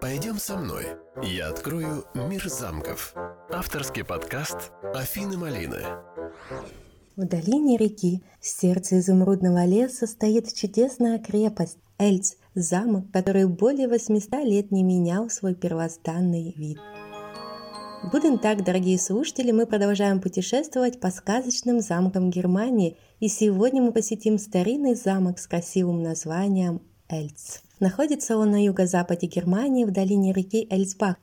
Пойдем со мной. Я открою мир замков. Авторский подкаст Афины Малины. В долине реки, в сердце изумрудного леса, стоит чудесная крепость Эльц, замок, который более 800 лет не менял свой первозданный вид. Будем так, дорогие слушатели, мы продолжаем путешествовать по сказочным замкам Германии, и сегодня мы посетим старинный замок с красивым названием Эльц. Находится он на юго-западе Германии в долине реки Эльсбах.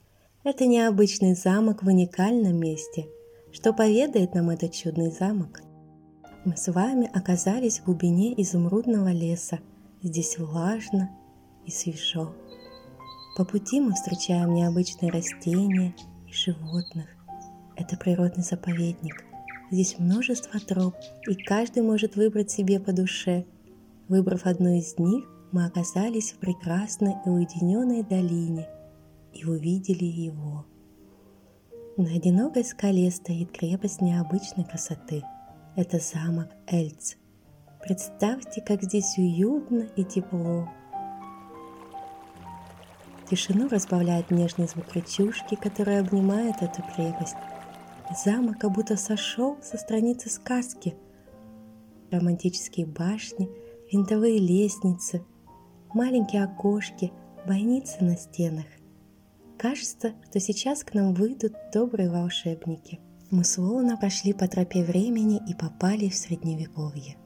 Это необычный замок в уникальном месте. Что поведает нам этот чудный замок? Мы с вами оказались в глубине изумрудного леса. Здесь влажно и свежо. По пути мы встречаем необычные растения и животных. Это природный заповедник. Здесь множество троп, и каждый может выбрать себе по душе. Выбрав одну из них, мы оказались в прекрасной и уединенной долине и увидели его. На одинокой скале стоит крепость необычной красоты. Это замок Эльц. Представьте, как здесь уютно и тепло. Тишину разбавляет нежный звук речушки, которая обнимает эту крепость. Замок как будто сошел со страницы сказки. Романтические башни, винтовые лестницы – маленькие окошки, бойницы на стенах. Кажется, что сейчас к нам выйдут добрые волшебники. Мы словно прошли по тропе времени и попали в Средневековье.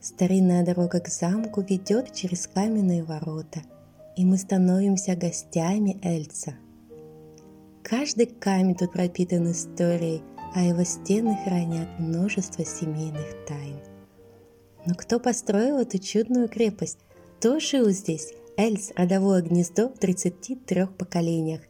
Старинная дорога к замку ведет через каменные ворота, и мы становимся гостями Эльца. Каждый камень тут пропитан историей, а его стены хранят множество семейных тайн. Но кто построил эту чудную крепость? Кто жил здесь? Эльс – родовое гнездо в 33 поколениях.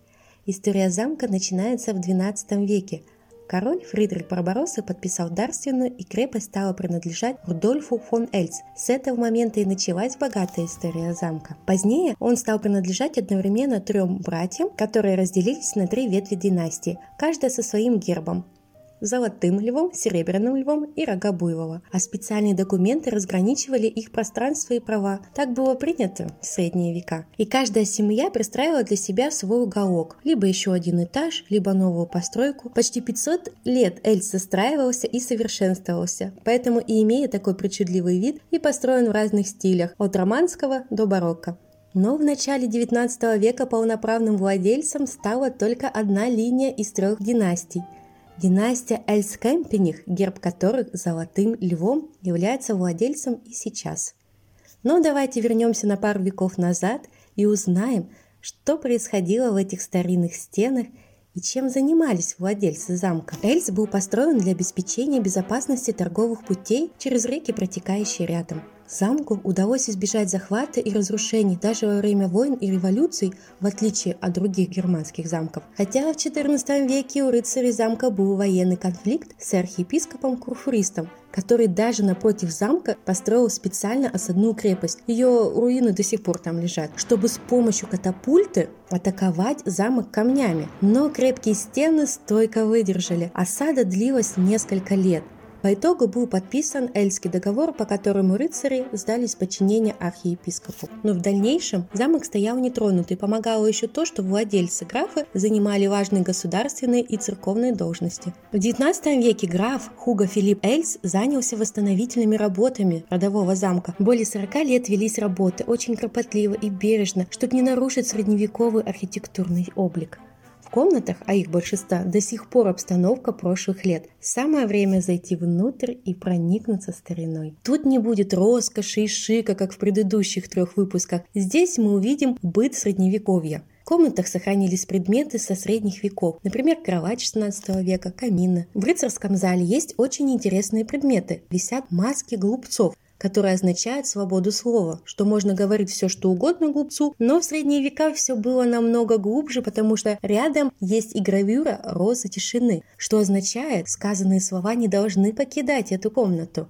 История замка начинается в XII веке. Король Фридрих Барбаросса подписал дарственную, и крепость стала принадлежать Рудольфу фон Эльс. С этого момента и началась богатая история замка. Позднее он стал принадлежать одновременно трем братьям, которые разделились на три ветви династии, каждая со своим гербом золотым львом, серебряным львом и рога буйвола, а специальные документы разграничивали их пространство и права. Так было принято в средние века. И каждая семья пристраивала для себя свой уголок, либо еще один этаж, либо новую постройку. Почти 500 лет Эльс застраивался и совершенствовался, поэтому и имея такой причудливый вид и построен в разных стилях, от романского до барокко. Но в начале XIX века полноправным владельцем стала только одна линия из трех династий – Династия Эльскемпених, герб которых золотым львом является владельцем и сейчас. Но давайте вернемся на пару веков назад и узнаем, что происходило в этих старинных стенах и чем занимались владельцы замка. Эльс был построен для обеспечения безопасности торговых путей через реки, протекающие рядом. Замку удалось избежать захвата и разрушений даже во время войн и революций, в отличие от других германских замков. Хотя в XIV веке у рыцарей замка был военный конфликт с архиепископом Курфуристом, который даже напротив замка построил специально осадную крепость. Ее руины до сих пор там лежат, чтобы с помощью катапульты атаковать замок камнями. Но крепкие стены стойко выдержали. Осада длилась несколько лет. По итогу был подписан Эльский договор, по которому рыцари сдались подчинение архиепископу. Но в дальнейшем замок стоял нетронутый. Помогало еще то, что владельцы графы занимали важные государственные и церковные должности. В XIX веке граф Хуго Филипп Эльс занялся восстановительными работами родового замка. Более 40 лет велись работы, очень кропотливо и бережно, чтобы не нарушить средневековый архитектурный облик комнатах, а их большинство, до сих пор обстановка прошлых лет. Самое время зайти внутрь и проникнуться стариной. Тут не будет роскоши и шика, как в предыдущих трех выпусках. Здесь мы увидим быт средневековья. В комнатах сохранились предметы со средних веков, например, кровать 16 века, камина. В рыцарском зале есть очень интересные предметы. Висят маски глупцов, которое означает свободу слова, что можно говорить все, что угодно глупцу, но в средние века все было намного глубже, потому что рядом есть и гравюра розы тишины, что означает, сказанные слова не должны покидать эту комнату.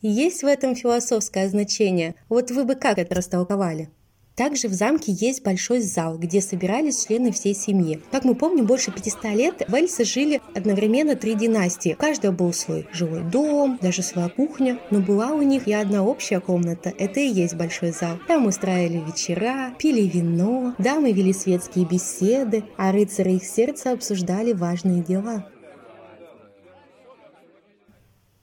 есть в этом философское значение. Вот вы бы как это растолковали? Также в замке есть большой зал, где собирались члены всей семьи. Как мы помним, больше 500 лет в Эльсе жили одновременно три династии. У каждого был свой жилой дом, даже своя кухня, но была у них и одна общая комната. Это и есть большой зал. Там устраивали вечера, пили вино, дамы вели светские беседы, а рыцари их сердца обсуждали важные дела.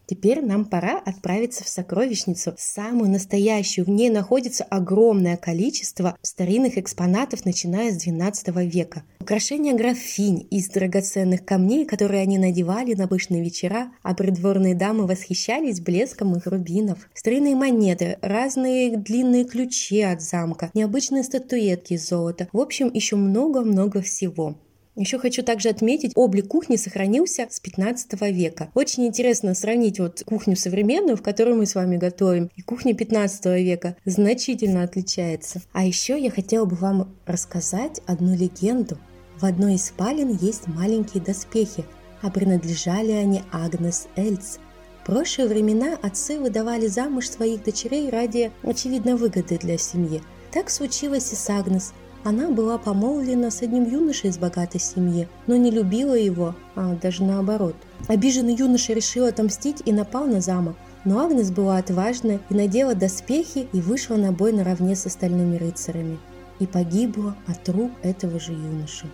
Теперь нам пора отправиться в сокровищницу, самую настоящую. В ней находится огромное количество старинных экспонатов, начиная с 12 века. Украшения графинь из драгоценных камней, которые они надевали на пышные вечера, а придворные дамы восхищались блеском их рубинов. Старинные монеты, разные длинные ключи от замка, необычные статуэтки из золота. В общем, еще много-много всего. Еще хочу также отметить, облик кухни сохранился с 15 века. Очень интересно сравнить вот кухню современную, в которой мы с вами готовим, и кухня 15 века. Значительно отличается. А еще я хотела бы вам рассказать одну легенду. В одной из спален есть маленькие доспехи, а принадлежали они Агнес Эльц. В прошлые времена отцы выдавали замуж своих дочерей ради, очевидно, выгоды для семьи. Так случилось и с Агнес – она была помолвлена с одним юношей из богатой семьи, но не любила его, а даже наоборот. Обиженный юноша решил отомстить и напал на замок, но Агнес была отважна и надела доспехи и вышла на бой наравне с остальными рыцарями. И погибла от рук этого же юноши.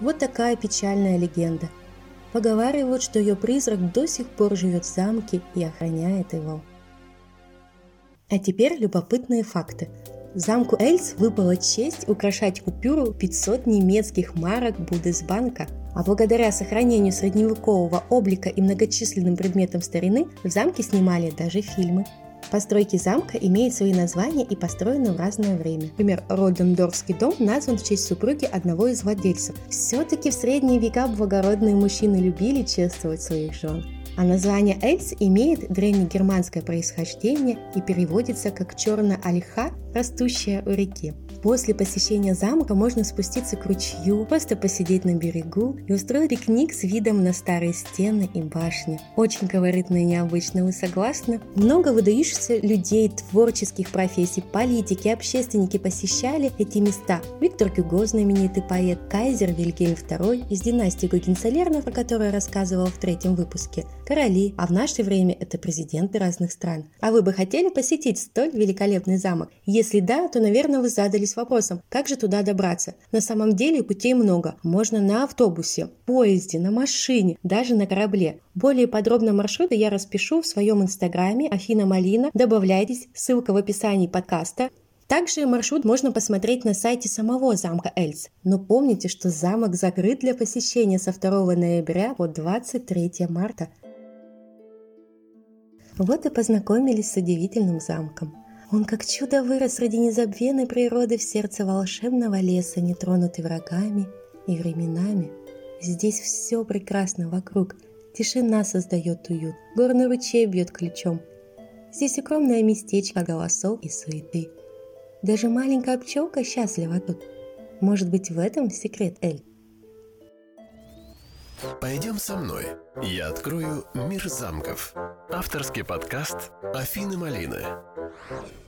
Вот такая печальная легенда. Поговаривают, что ее призрак до сих пор живет в замке и охраняет его. А теперь любопытные факты. Замку Эльс выпала честь украшать купюру 500 немецких марок Будесбанка. А благодаря сохранению средневекового облика и многочисленным предметам старины в замке снимали даже фильмы. Постройки замка имеют свои названия и построены в разное время. Например, Родендорфский дом назван в честь супруги одного из владельцев. Все-таки в средние века благородные мужчины любили чествовать своих жен. А название Эльс имеет древнегерманское происхождение и переводится как «черная ольха, растущая у реки». После посещения замка можно спуститься к ручью, просто посидеть на берегу и устроить пикник с видом на старые стены и башни. Очень колоритно и необычно, вы согласны? Много выдающихся людей, творческих профессий, политики, общественники посещали эти места. Виктор Гюго, знаменитый поэт, кайзер Вильгельм II из династии Гогенцоллернов, о которой я рассказывала в третьем выпуске, короли, а в наше время это президенты разных стран. А вы бы хотели посетить столь великолепный замок? Если да, то, наверное, вы задали задались вопросом, как же туда добраться. На самом деле путей много. Можно на автобусе, поезде, на машине, даже на корабле. Более подробно маршруты я распишу в своем инстаграме Афина Малина. Добавляйтесь, ссылка в описании подкаста. Также маршрут можно посмотреть на сайте самого замка Эльс. Но помните, что замок закрыт для посещения со 2 ноября по 23 марта. Вот и познакомились с удивительным замком. Он как чудо вырос среди незабвенной природы в сердце волшебного леса, не тронутый врагами и временами. Здесь все прекрасно вокруг. Тишина создает уют, горный ручей бьет ключом. Здесь укромное местечко голосов и суеты. Даже маленькая пчелка счастлива тут. Может быть, в этом секрет Эль? Пойдем со мной. Я открою мир замков. Авторский подкаст Афины Малины. Thank.